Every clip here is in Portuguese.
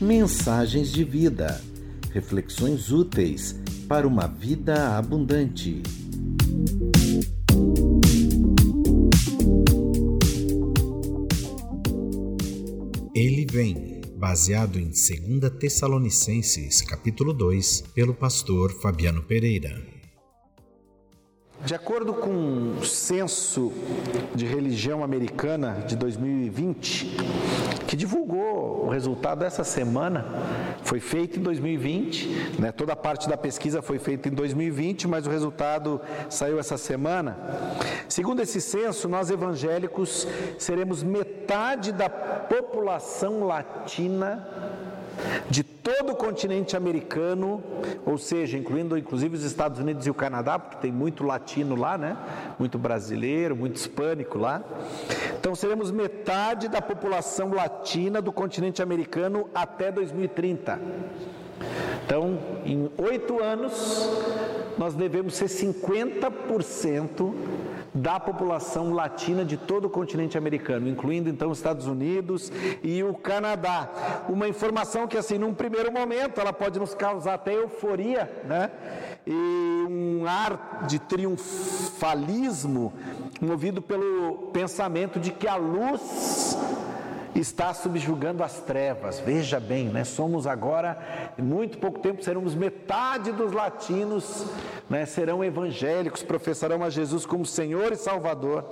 Mensagens de vida. Reflexões úteis para uma vida abundante. Ele vem, baseado em 2 Tessalonicenses, capítulo 2, pelo pastor Fabiano Pereira. De acordo com o censo de religião americana de 2020, que divulgou o resultado essa semana, foi feito em 2020, né? toda a parte da pesquisa foi feita em 2020, mas o resultado saiu essa semana. Segundo esse censo, nós evangélicos seremos metade da população latina de todo o continente americano, ou seja, incluindo inclusive os Estados Unidos e o Canadá, porque tem muito latino lá, né? Muito brasileiro, muito hispânico lá. Então seremos metade da população latina do continente americano até 2030. Então, em oito anos, nós devemos ser 50% da população latina de todo o continente americano, incluindo então os Estados Unidos e o Canadá. Uma informação que assim, num primeiro momento, ela pode nos causar até euforia, né? E um ar de triunfalismo movido pelo pensamento de que a luz está subjugando as trevas. Veja bem, né? somos agora, em muito pouco tempo, seremos metade dos latinos, né? serão evangélicos, professarão a Jesus como Senhor e Salvador,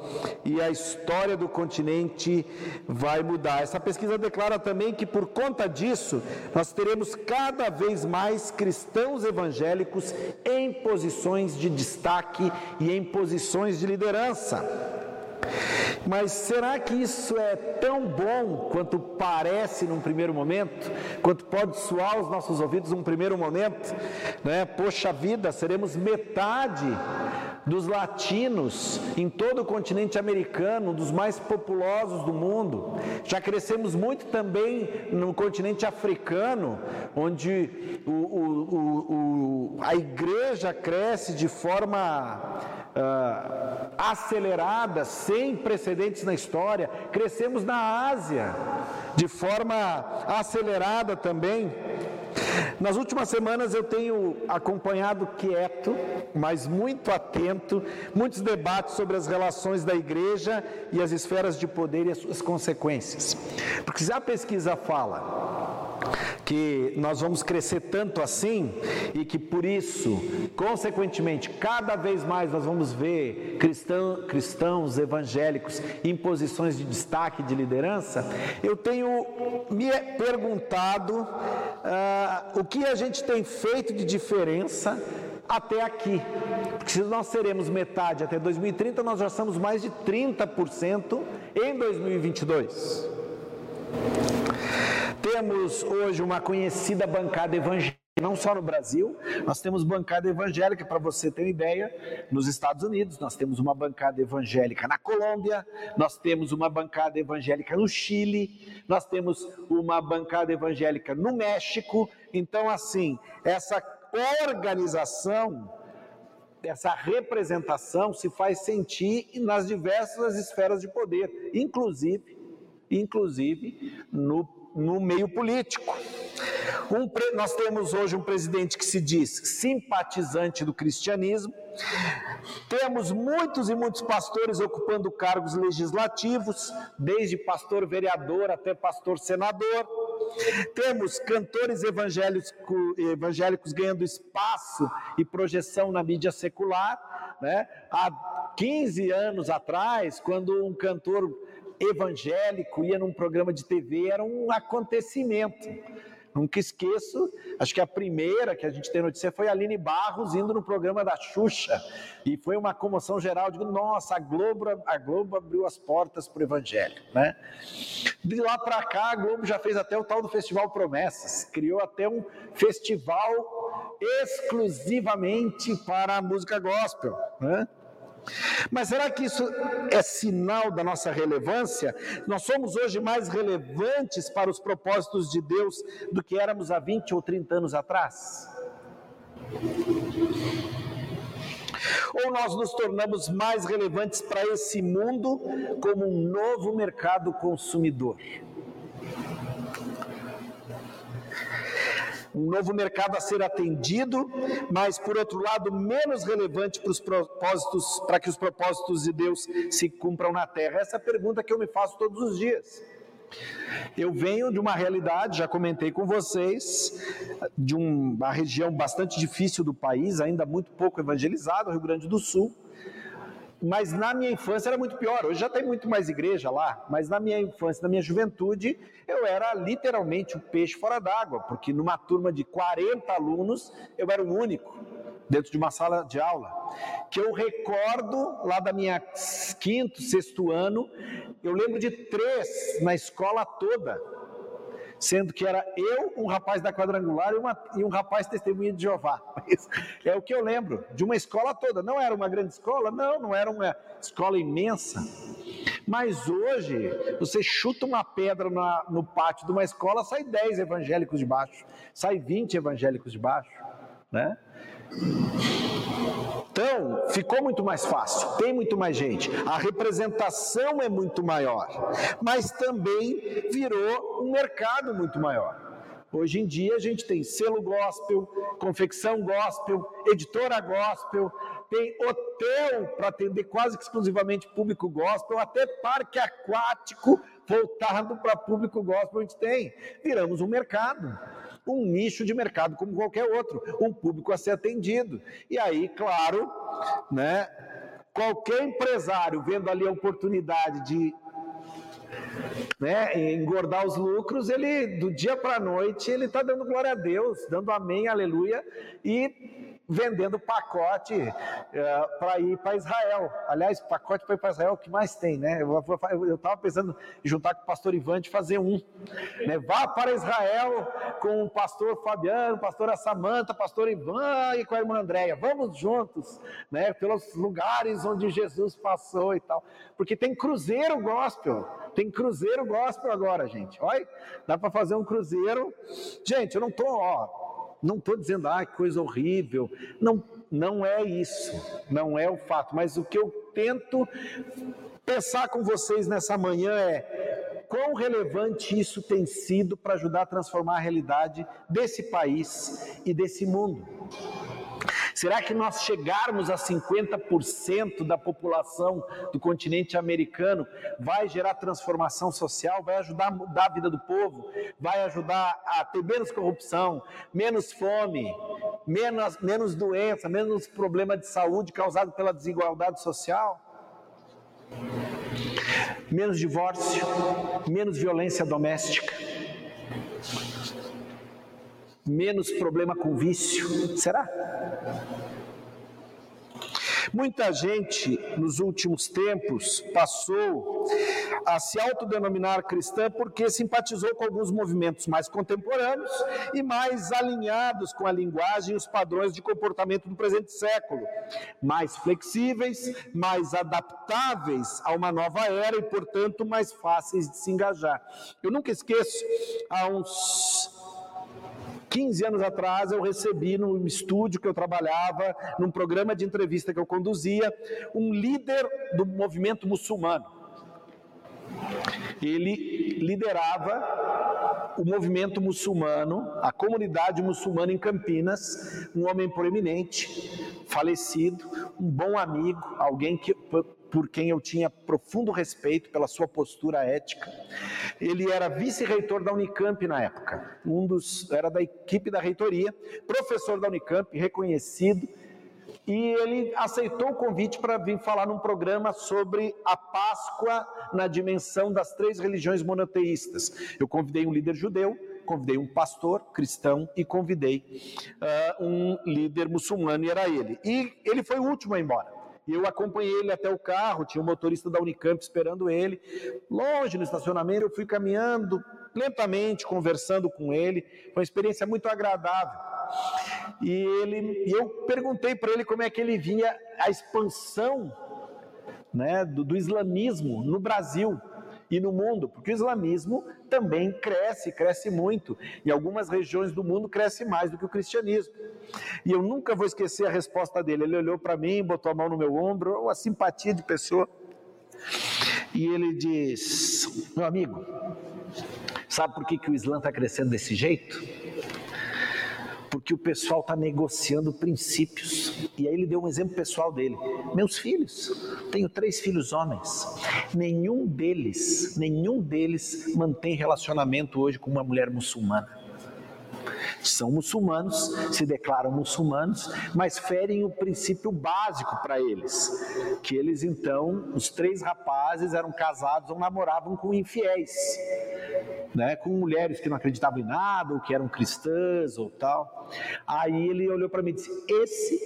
e a história do continente vai mudar. Essa pesquisa declara também que, por conta disso, nós teremos cada vez mais cristãos evangélicos em posições de destaque e em posições de liderança. Mas será que isso é tão bom quanto parece num primeiro momento? Quanto pode soar aos nossos ouvidos num primeiro momento? Né? Poxa vida, seremos metade dos latinos em todo o continente americano, dos mais populosos do mundo. Já crescemos muito também no continente africano, onde o, o, o, a igreja cresce de forma uh, acelerada, sem precedentes na história. Crescemos na Ásia de forma acelerada também. Nas últimas semanas eu tenho acompanhado quieto, mas muito atento, muitos debates sobre as relações da igreja e as esferas de poder e as suas consequências. Porque se a pesquisa fala que nós vamos crescer tanto assim e que por isso, consequentemente, cada vez mais nós vamos ver cristão, cristãos evangélicos em posições de destaque, de liderança, eu tenho me perguntado uh, o que a gente tem feito de diferença até aqui. Porque se nós seremos metade até 2030, nós já somos mais de 30% em 2022. Temos hoje uma conhecida bancada evangélica, não só no Brasil, nós temos bancada evangélica, para você ter uma ideia, nos Estados Unidos, nós temos uma bancada evangélica na Colômbia, nós temos uma bancada evangélica no Chile, nós temos uma bancada evangélica no México. Então, assim, essa organização, essa representação se faz sentir nas diversas esferas de poder, inclusive, inclusive no no meio político. Um, nós temos hoje um presidente que se diz simpatizante do cristianismo, temos muitos e muitos pastores ocupando cargos legislativos, desde pastor vereador até pastor senador. Temos cantores evangélicos, evangélicos ganhando espaço e projeção na mídia secular. Né? Há 15 anos atrás, quando um cantor evangélico ia num programa de TV, era um acontecimento. Nunca esqueço, acho que a primeira que a gente tem notícia foi a Aline Barros indo no programa da Xuxa. E foi uma comoção geral. Digo, nossa, a Globo, a Globo abriu as portas para o Evangelho. Né? De lá para cá, a Globo já fez até o tal do Festival Promessas. Criou até um festival exclusivamente para a música gospel. Né? Mas será que isso é sinal da nossa relevância? Nós somos hoje mais relevantes para os propósitos de Deus do que éramos há 20 ou 30 anos atrás? ou nós nos tornamos mais relevantes para esse mundo como um novo mercado consumidor? Um novo mercado a ser atendido, mas por outro lado menos relevante para os propósitos, para que os propósitos de Deus se cumpram na terra. Essa é a pergunta que eu me faço todos os dias. Eu venho de uma realidade, já comentei com vocês, de uma região bastante difícil do país, ainda muito pouco evangelizado, Rio Grande do Sul. Mas na minha infância era muito pior. Hoje já tem muito mais igreja lá, mas na minha infância, na minha juventude, eu era literalmente o um peixe fora d'água, porque numa turma de 40 alunos, eu era o único dentro de uma sala de aula. Que eu recordo lá da minha quinto, sexto ano, eu lembro de três na escola toda sendo que era eu, um rapaz da quadrangular e, uma, e um rapaz testemunha de Jeová. é o que eu lembro de uma escola toda. Não era uma grande escola, não, não era uma escola imensa. Mas hoje, você chuta uma pedra na, no pátio de uma escola, sai 10 evangélicos de baixo, sai 20 evangélicos de baixo, né? Então, ficou muito mais fácil, tem muito mais gente, a representação é muito maior, mas também virou um mercado muito maior. Hoje em dia a gente tem selo gospel, confecção gospel, editora gospel, tem hotel para atender quase que exclusivamente público gospel, até parque aquático voltado para público gospel a gente tem. Viramos um mercado um nicho de mercado como qualquer outro, um público a ser atendido. E aí, claro, né, qualquer empresário vendo ali a oportunidade de né, engordar os lucros, ele do dia para a noite ele está dando glória a Deus, dando amém, aleluia, e vendendo pacote uh, eh, para ir para Israel. Aliás, pacote para ir para Israel é o que mais tem, né? Eu estava pensando em juntar com o pastor Ivan de fazer um. Né? Vá para Israel com o pastor Fabiano, pastora Samanta, pastor Ivan e com a irmã Andréia. Vamos juntos, né? Pelos lugares onde Jesus passou e tal. Porque tem cruzeiro gospel. Tem cruzeiro gospel agora, gente. Olha, dá para fazer um cruzeiro. Gente, eu não estou, ó, não estou dizendo, ah, coisa horrível. Não, não é isso. Não é o fato. Mas o que eu tento pensar com vocês nessa manhã é quão relevante isso tem sido para ajudar a transformar a realidade desse país e desse mundo. Será que nós chegarmos a 50% da população do continente americano vai gerar transformação social, vai ajudar a mudar a vida do povo, vai ajudar a ter menos corrupção, menos fome, menos, menos doença, menos problema de saúde causado pela desigualdade social? Menos divórcio, menos violência doméstica menos problema com vício? Será? Muita gente nos últimos tempos passou a se autodenominar cristã porque simpatizou com alguns movimentos mais contemporâneos e mais alinhados com a linguagem e os padrões de comportamento do presente século, mais flexíveis, mais adaptáveis a uma nova era e, portanto, mais fáceis de se engajar. Eu nunca esqueço, há uns 15 anos atrás, eu recebi no estúdio que eu trabalhava, num programa de entrevista que eu conduzia, um líder do movimento muçulmano. Ele liderava o movimento muçulmano, a comunidade muçulmana em Campinas, um homem proeminente, falecido, um bom amigo, alguém que por quem eu tinha profundo respeito pela sua postura ética. Ele era vice-reitor da Unicamp na época, um dos era da equipe da reitoria, professor da Unicamp, reconhecido, e ele aceitou o convite para vir falar num programa sobre a Páscoa na dimensão das três religiões monoteístas. Eu convidei um líder judeu, convidei um pastor cristão e convidei uh, um líder muçulmano, e era ele. E ele foi o último a ir embora. Eu acompanhei ele até o carro, tinha um motorista da Unicamp esperando ele. Longe no estacionamento, eu fui caminhando lentamente, conversando com ele. Foi uma experiência muito agradável. E, ele, eu perguntei para ele como é que ele via a expansão né, do, do islamismo no Brasil. E no mundo, porque o islamismo também cresce, cresce muito. Em algumas regiões do mundo cresce mais do que o cristianismo. E eu nunca vou esquecer a resposta dele. Ele olhou para mim, botou a mão no meu ombro, uma simpatia de pessoa. E ele diz: Meu amigo, sabe por que, que o Islã está crescendo desse jeito? Porque o pessoal está negociando princípios. E aí ele deu um exemplo pessoal dele. Meus filhos, tenho três filhos homens. Nenhum deles, nenhum deles mantém relacionamento hoje com uma mulher muçulmana são muçulmanos, se declaram muçulmanos, mas ferem o princípio básico para eles, que eles então, os três rapazes eram casados ou namoravam com infiéis, né, com mulheres que não acreditavam em nada, ou que eram cristãs ou tal. Aí ele olhou para mim e disse: "Esse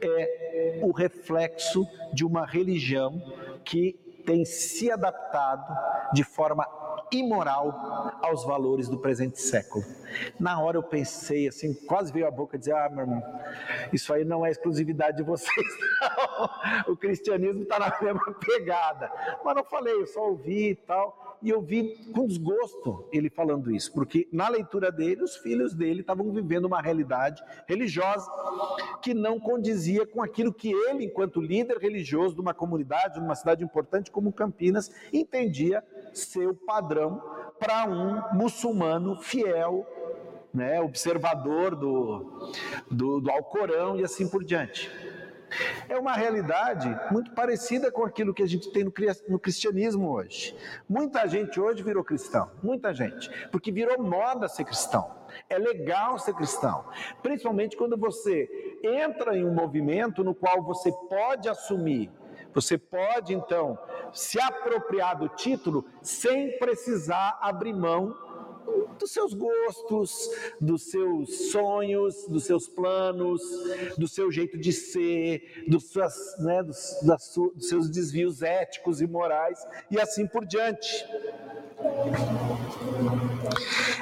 é o reflexo de uma religião que tem se adaptado de forma imoral aos valores do presente século. Na hora eu pensei assim, quase veio a boca dizer: Ah, meu irmão, isso aí não é exclusividade de vocês, não. O cristianismo está na mesma pegada. Mas não falei, eu só ouvi e tal. E eu vi com desgosto ele falando isso, porque na leitura dele, os filhos dele estavam vivendo uma realidade religiosa que não condizia com aquilo que ele, enquanto líder religioso de uma comunidade, de uma cidade importante como Campinas, entendia ser o padrão para um muçulmano fiel, né, observador do, do, do Alcorão e assim por diante. É uma realidade muito parecida com aquilo que a gente tem no cristianismo hoje. Muita gente hoje virou cristão, muita gente, porque virou moda ser cristão. É legal ser cristão, principalmente quando você entra em um movimento no qual você pode assumir você pode então se apropriar do título sem precisar abrir mão dos seus gostos, dos seus sonhos, dos seus planos, do seu jeito de ser, dos, suas, né, dos, das, dos seus desvios éticos e morais e assim por diante.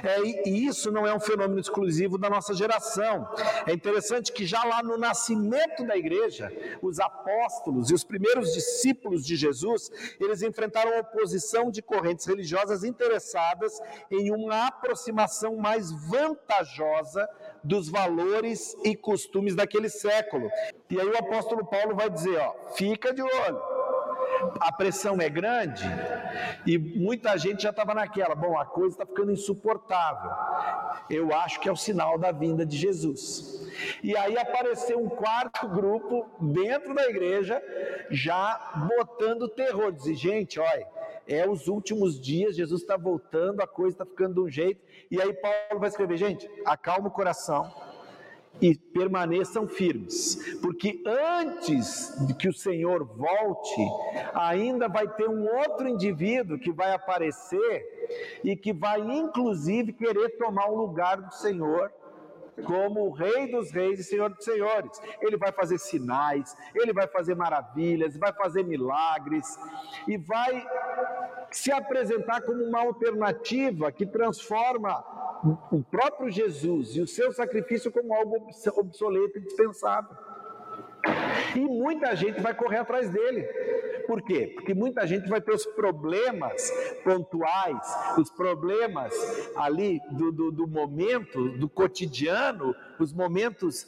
É, e isso não é um fenômeno exclusivo da nossa geração. É interessante que já lá no nascimento da igreja, os apóstolos e os primeiros discípulos de Jesus, eles enfrentaram a oposição de correntes religiosas interessadas em uma aproximação mais vantajosa dos valores e costumes daquele século. E aí o apóstolo Paulo vai dizer, ó, fica de olho a pressão é grande e muita gente já estava naquela, bom, a coisa está ficando insuportável. Eu acho que é o sinal da vinda de Jesus. E aí apareceu um quarto grupo dentro da igreja, já botando terror, dizer, gente, olha, é os últimos dias, Jesus está voltando, a coisa está ficando de um jeito. E aí Paulo vai escrever, gente, acalma o coração e permaneçam firmes, porque antes de que o Senhor volte, ainda vai ter um outro indivíduo que vai aparecer e que vai inclusive querer tomar o lugar do Senhor como o Rei dos Reis e Senhor dos Senhores. Ele vai fazer sinais, ele vai fazer maravilhas, vai fazer milagres e vai se apresentar como uma alternativa que transforma o próprio Jesus e o seu sacrifício como algo obsoleto e dispensável. E muita gente vai correr atrás dele. Por quê? Porque muita gente vai ter os problemas pontuais, os problemas ali do, do, do momento, do cotidiano, os momentos,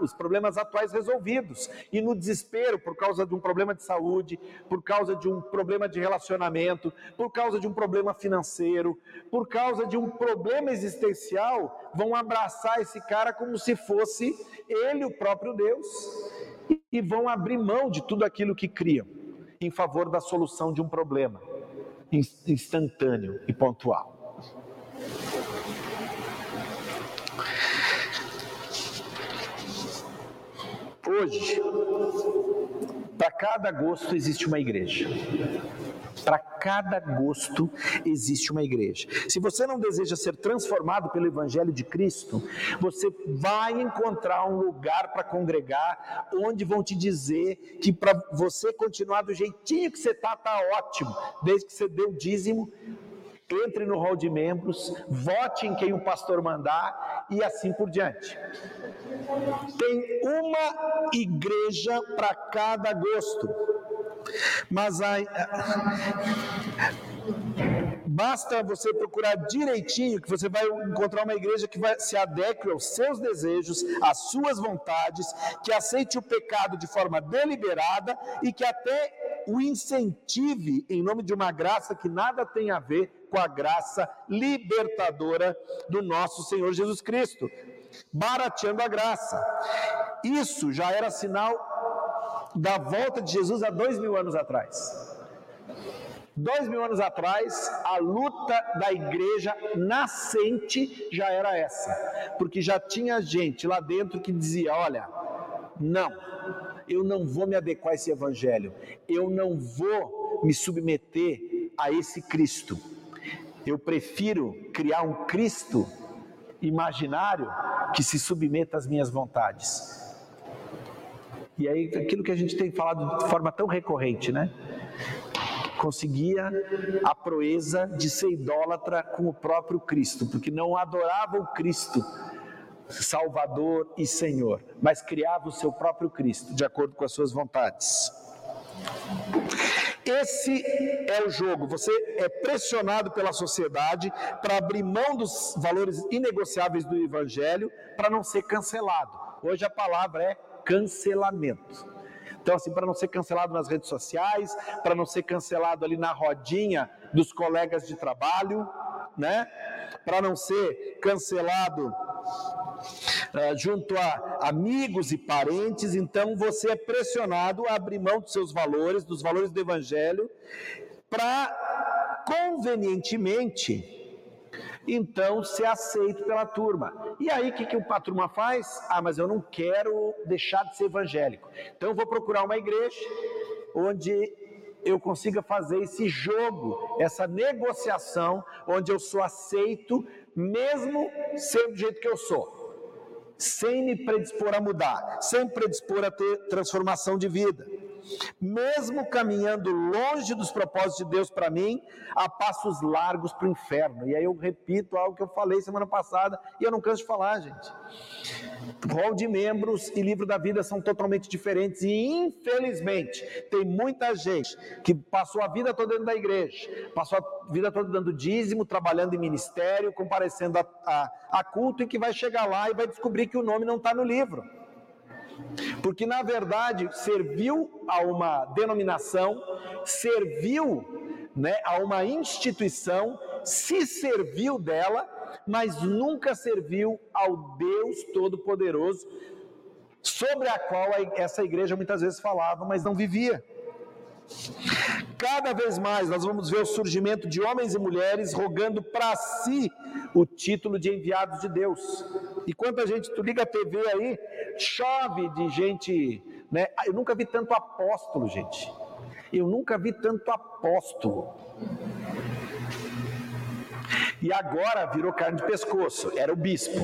os problemas atuais resolvidos. E no desespero, por causa de um problema de saúde, por causa de um problema de relacionamento, por causa de um problema financeiro, por causa de um problema existencial, vão abraçar esse cara como se fosse ele o próprio Deus e vão abrir mão de tudo aquilo que criam em favor da solução de um problema instantâneo e pontual. Hoje, para cada gosto existe uma igreja. Para cada gosto existe uma igreja. Se você não deseja ser transformado pelo Evangelho de Cristo, você vai encontrar um lugar para congregar, onde vão te dizer que para você continuar do jeitinho que você está, está ótimo, desde que você dê o dízimo, entre no hall de membros, vote em quem o pastor mandar e assim por diante. Tem uma igreja para cada gosto. Mas a, Basta você procurar direitinho que você vai encontrar uma igreja que vai se adeque aos seus desejos, às suas vontades, que aceite o pecado de forma deliberada e que até o incentive em nome de uma graça que nada tem a ver com a graça libertadora do nosso Senhor Jesus Cristo, barateando a graça. Isso já era sinal da volta de Jesus há dois mil anos atrás. Dois mil anos atrás, a luta da igreja nascente já era essa, porque já tinha gente lá dentro que dizia: olha, não, eu não vou me adequar a esse evangelho, eu não vou me submeter a esse Cristo. Eu prefiro criar um Cristo imaginário que se submeta às minhas vontades. E aí, aquilo que a gente tem falado de forma tão recorrente, né? conseguia a proeza de ser idólatra com o próprio Cristo, porque não adorava o Cristo Salvador e Senhor, mas criava o seu próprio Cristo, de acordo com as suas vontades. Esse é o jogo. Você é pressionado pela sociedade para abrir mão dos valores inegociáveis do Evangelho para não ser cancelado. Hoje a palavra é cancelamento. Então, assim, para não ser cancelado nas redes sociais, para não ser cancelado ali na rodinha dos colegas de trabalho, né? Para não ser cancelado uh, junto a amigos e parentes, então você é pressionado a abrir mão dos seus valores, dos valores do Evangelho, para convenientemente então ser aceito pela turma. E aí o que, que a turma faz? Ah, mas eu não quero deixar de ser evangélico. Então vou procurar uma igreja onde eu consiga fazer esse jogo, essa negociação, onde eu sou aceito, mesmo sendo do jeito que eu sou, sem me predispor a mudar, sem predispor a ter transformação de vida mesmo caminhando longe dos propósitos de Deus para mim, a passos largos para o inferno. E aí eu repito algo que eu falei semana passada e eu não canso de falar, gente. Rol de membros e livro da vida são totalmente diferentes e infelizmente tem muita gente que passou a vida toda dentro da igreja, passou a vida toda dando dízimo, trabalhando em ministério, comparecendo a, a, a culto e que vai chegar lá e vai descobrir que o nome não está no livro. Porque, na verdade, serviu a uma denominação, serviu né, a uma instituição, se serviu dela, mas nunca serviu ao Deus Todo-Poderoso, sobre a qual essa igreja muitas vezes falava, mas não vivia. Cada vez mais nós vamos ver o surgimento de homens e mulheres rogando para si o título de enviados de Deus. E quanta gente, tu liga a TV aí, chove de gente, né? Eu nunca vi tanto apóstolo, gente. Eu nunca vi tanto apóstolo. E agora virou carne de pescoço, era o bispo.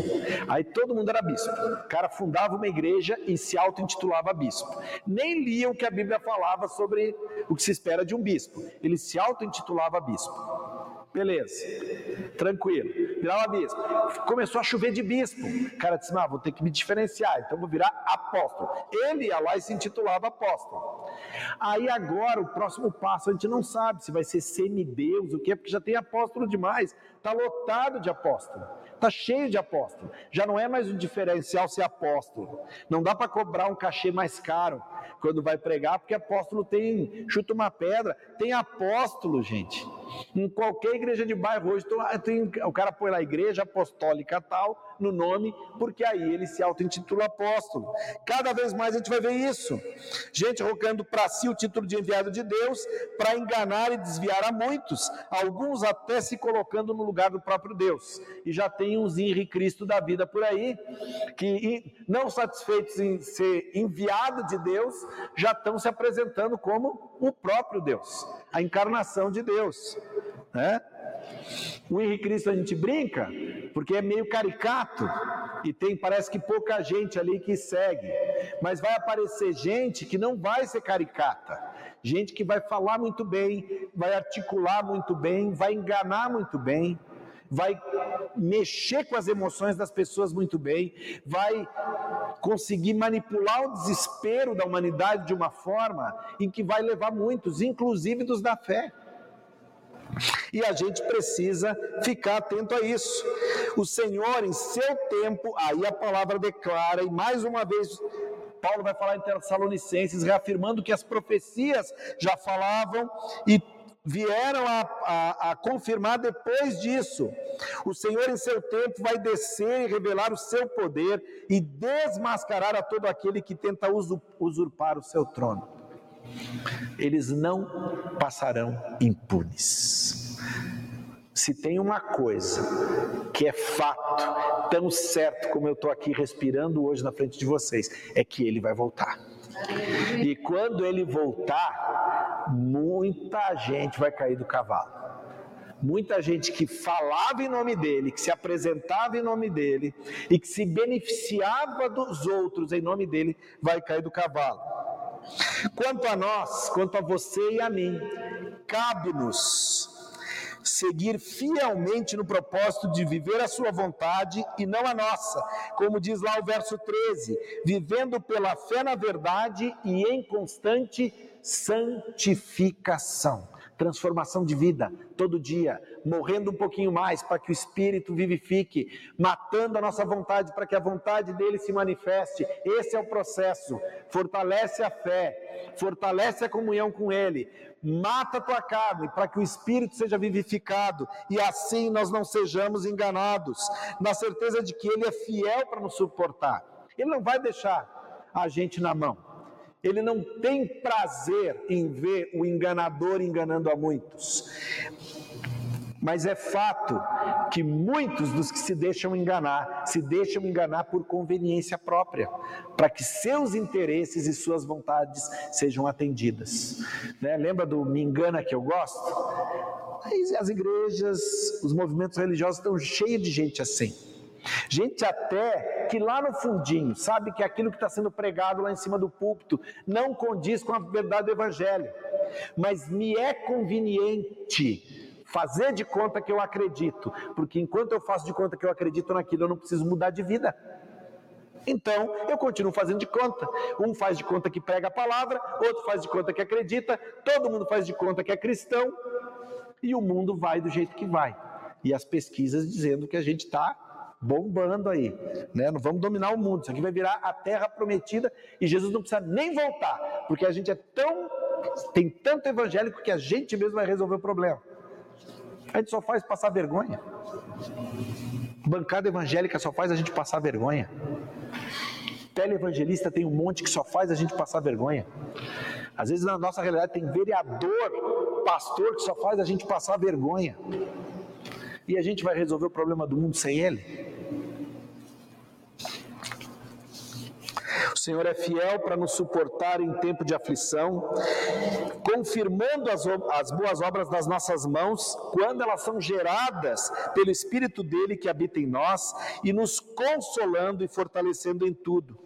Aí todo mundo era bispo. O cara fundava uma igreja e se auto-intitulava bispo. Nem lia o que a Bíblia falava sobre o que se espera de um bispo. Ele se auto-intitulava bispo. Beleza, tranquilo. Virava bispo. Começou a chover de bispo. O cara disse: ah, vou ter que me diferenciar, então vou virar apóstolo. Ele ia lá e se intitulava apóstolo. Aí agora, o próximo passo, a gente não sabe se vai ser semideus, o que, porque já tem apóstolo demais. Está lotado de apóstolo. Está cheio de apóstolo. Já não é mais um diferencial ser apóstolo. Não dá para cobrar um cachê mais caro quando vai pregar, porque apóstolo tem, chuta uma pedra. Tem apóstolo, gente. Em qualquer igreja de bairro hoje, tem, o cara põe lá igreja apostólica tal, no nome, porque aí ele se auto-intitula apóstolo. Cada vez mais a gente vai ver isso. Gente rogando para si o título de enviado de Deus para enganar e desviar a muitos, alguns até se colocando no lugar do próprio Deus. E já tem uns Henri Cristo da vida por aí, que não satisfeitos em ser enviado de Deus, já estão se apresentando como o próprio Deus, a encarnação de Deus. Né? O Henrique Cristo a gente brinca, porque é meio caricato e tem, parece que pouca gente ali que segue. Mas vai aparecer gente que não vai ser caricata, gente que vai falar muito bem, vai articular muito bem, vai enganar muito bem, vai mexer com as emoções das pessoas muito bem, vai conseguir manipular o desespero da humanidade de uma forma em que vai levar muitos, inclusive dos da fé E a gente precisa ficar atento a isso. O Senhor, em seu tempo, aí a palavra declara, e mais uma vez Paulo vai falar em Tessalonicenses, reafirmando que as profecias já falavam e vieram a, a, a, confirmar depois disso. O Senhor, em seu tempo, vai descer e revelar o seu poder e desmascarar a todo aquele que tenta usurpar o seu trono. Eles não passarão impunes. Se tem uma coisa que é fato, tão certo como eu estou aqui respirando hoje na frente de vocês, é que ele vai voltar. E quando ele voltar, muita gente vai cair do cavalo. Muita gente que falava em nome dele, que se apresentava em nome dele e que se beneficiava dos outros em nome dele, vai cair do cavalo. Quanto a nós, quanto a você e a mim, cabe-nos seguir fielmente no propósito de viver a sua vontade e não a nossa, como diz lá o verso 13, vivendo pela fé na verdade e em constante santificação transformação de vida todo dia, morrendo um pouquinho mais para que o Espírito vivifique, matando a nossa vontade para que a vontade dele se manifeste. Esse é o processo. Fortalece a fé, fortalece a comunhão com Ele, mata a tua carne para que o Espírito seja vivificado e assim nós não sejamos enganados, na certeza de que Ele é fiel para nos suportar. Ele não vai deixar a gente na mão. Ele não tem prazer em ver o enganador enganando a muitos. Mas é fato que muitos dos que se deixam enganar, se deixam enganar por conveniência própria, para que seus interesses e suas vontades sejam atendidas. Né? Lembra do me engana que eu gosto? As igrejas, os movimentos religiosos estão cheios de gente assim. Gente até que lá no fundinho sabe que aquilo que está sendo pregado lá em cima do púlpito não condiz com a verdade do Evangelho, mas me é conveniente fazer de conta que eu acredito, porque enquanto eu faço de conta que eu acredito naquilo, eu não preciso mudar de vida. Então, eu continuo fazendo de conta. Um faz de conta que prega a palavra, outro faz de conta que acredita, todo mundo faz de conta que é cristão, e o mundo vai do jeito que vai. E as pesquisas dizendo que a gente está bombando aí, né? Não vamos dominar o mundo. Isso aqui vai virar a terra prometida e Jesus não precisa nem voltar, porque a gente é tão tem tanto evangélico que a gente mesmo vai resolver o problema. A gente só faz passar vergonha. Bancada evangélica só faz a gente passar vergonha. Televangelista tem um monte que só faz a gente passar vergonha. Às vezes na nossa realidade tem vereador, pastor que só faz a gente passar vergonha. E a gente vai resolver o problema do mundo sem ele? Senhor é fiel para nos suportar em tempo de aflição, confirmando as, as, boas obras das nossas mãos, quando elas são geradas pelo Espírito dele que habita em nós, e nos consolando e fortalecendo em tudo.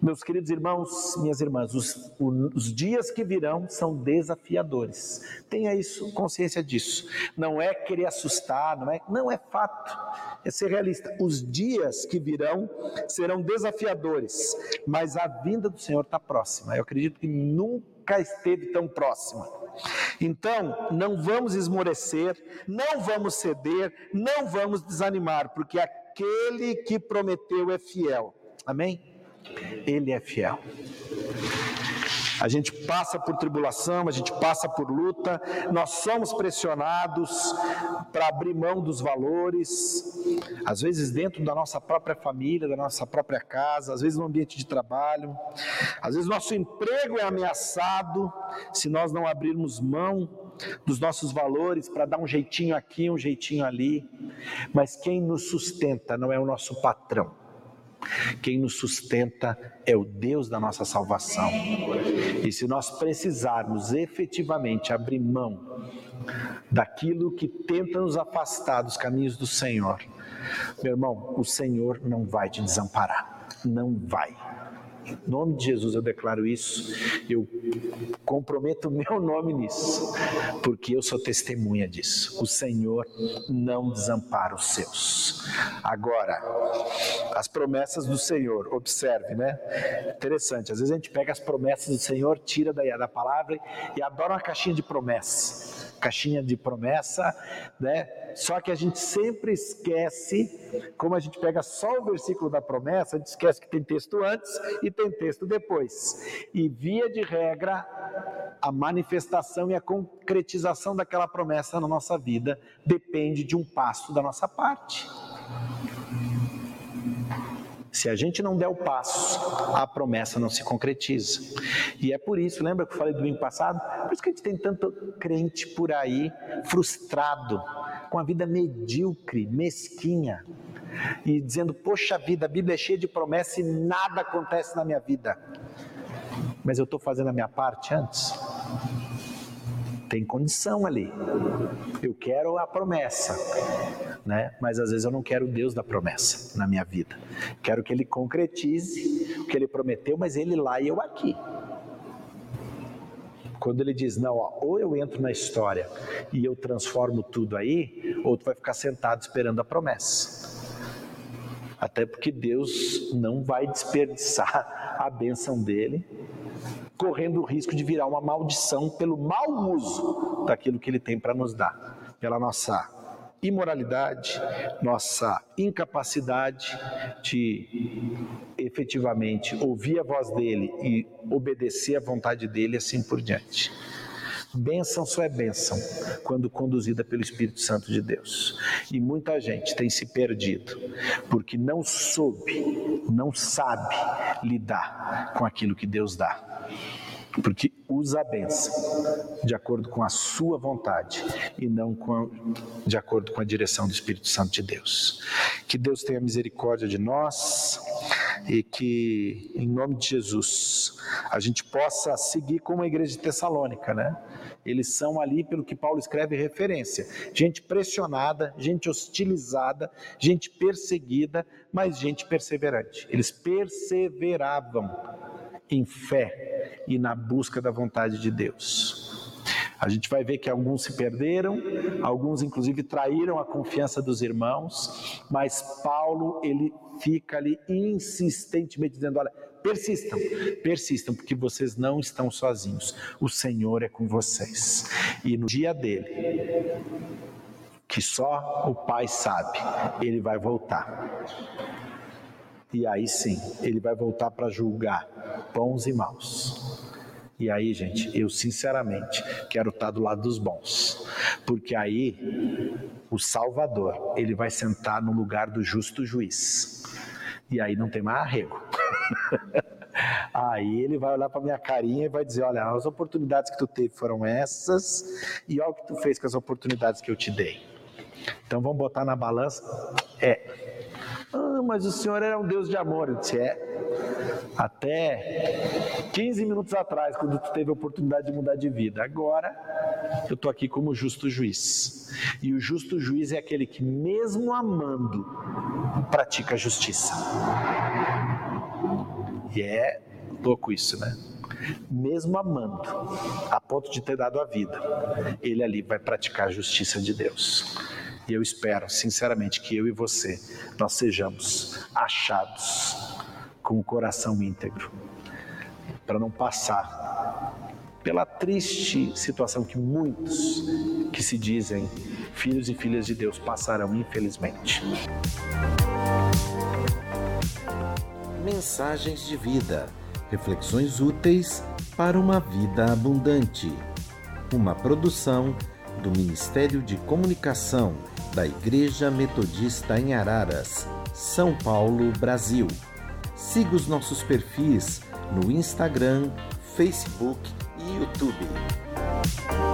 Meus queridos irmãos, minhas irmãs, os, os, dias que virão são desafiadores. Tenha isso, consciência disso. Não é querer assustar, não é, não é fato. É ser realista. Os dias que virão serão desafiadores, mas a vinda do Senhor está próxima. Eu acredito que nunca esteve tão próxima. Então, não vamos esmorecer, não vamos ceder, não vamos desanimar, porque aquele que prometeu é fiel. Amém? Ele é fiel. A gente passa por tribulação, a gente passa por luta, nós somos pressionados para abrir mão dos valores, às vezes dentro da nossa própria família, da nossa própria casa, às vezes no ambiente de trabalho, às vezes nosso emprego é ameaçado se nós não abrirmos mão dos nossos valores para dar um jeitinho aqui, um jeitinho ali, mas quem nos sustenta não é o nosso patrão quem nos sustenta é o Deus da nossa salvação. E se nós precisarmos efetivamente abrir mão daquilo que tenta nos afastar dos caminhos do Senhor, meu irmão, o Senhor não vai te desamparar. Não vai. Em nome de Jesus eu declaro isso, eu comprometo o meu nome nisso, porque eu sou testemunha disso. O Senhor não desampara os seus. Agora, as promessas do Senhor, observe, né? Interessante, às vezes a gente pega as promessas do Senhor, tira daí da palavra e adora uma caixinha de promessas. Caixinha de promessa, né? Só que a gente sempre esquece, como a gente pega só o versículo da promessa, a gente esquece que tem texto antes e tem texto depois. E via de regra, a manifestação e a concretização daquela promessa na nossa vida depende de um passo da nossa parte. Se a gente não der o passo, a promessa não se concretiza. E é por isso, lembra que eu falei do domingo passado? Por isso que a gente tem tanto crente por aí frustrado, com a vida medíocre, mesquinha, e dizendo: Poxa vida, a Bíblia é cheia de promessas e nada acontece na minha vida. Mas eu estou fazendo a minha parte antes? Tem condição ali. Eu quero a promessa, né? Mas às vezes eu não quero o Deus da promessa na minha vida. Quero que ele concretize o que ele prometeu, mas ele lá e eu aqui. Quando ele diz, não, ó, ou eu entro na história e eu transformo tudo aí, ou tu vai ficar sentado esperando a promessa. Até porque Deus não vai desperdiçar a bênção dele correndo o risco de virar uma maldição pelo mau uso daquilo que ele tem para nos dar, pela nossa imoralidade, nossa incapacidade de efetivamente ouvir a voz dele e obedecer à vontade dele, assim por diante. Bênção só é bênção quando conduzida pelo Espírito Santo de Deus. E muita gente tem se perdido porque não soube, não sabe lidar com aquilo que Deus dá porque usa a bênção de acordo com a sua vontade e não a, de acordo com a direção do Espírito Santo de Deus. Que Deus tenha misericórdia de nós e que, em nome de Jesus, a gente possa seguir como a igreja de Tessalônica, né? Eles são ali, pelo que Paulo escreve, referência. Gente pressionada, gente hostilizada, gente perseguida, mas gente perseverante. Eles perseveravam em fé e na busca da vontade de Deus. A gente vai ver que alguns se perderam, alguns inclusive traíram a confiança dos irmãos, mas Paulo ele fica ali insistentemente dizendo: olha, persistam, persistam, porque vocês não estão sozinhos. O Senhor é com vocês. E no dia dele, que só o Pai sabe, ele vai voltar. E aí sim, ele vai voltar para julgar bons e maus. E aí, gente, eu sinceramente quero estar do lado dos bons, porque aí o Salvador, ele vai sentar no lugar do justo juiz. E aí não tem mais arrego. Aí ele vai olhar para minha carinha e vai dizer: Olha, as oportunidades que tu teve foram essas, e olha o que tu fez com as oportunidades que eu te dei. Então vamos botar na balança. É, ah, mas o Senhor era um Deus de amor. Eu disse: É. Até 15 minutos atrás, quando tu teve a oportunidade de mudar de vida. Agora, eu estou aqui como justo juiz. E o justo juiz é aquele que, mesmo amando, pratica a justiça. E é louco isso, né? mesmo amando, a ponto de ter dado a vida, ele ali vai praticar a justiça de Deus. E eu espero, sinceramente, que eu e você, nós sejamos achados com o coração íntegro, para não passar pela triste situação que muitos que se dizem filhos e filhas de Deus passarão, infelizmente. Mensagens de vida, reflexões úteis para uma vida abundante. Uma produção do Ministério de Comunicação da Igreja Metodista em Araras, São Paulo, Brasil. Siga os nossos perfis no Instagram, Facebook e YouTube.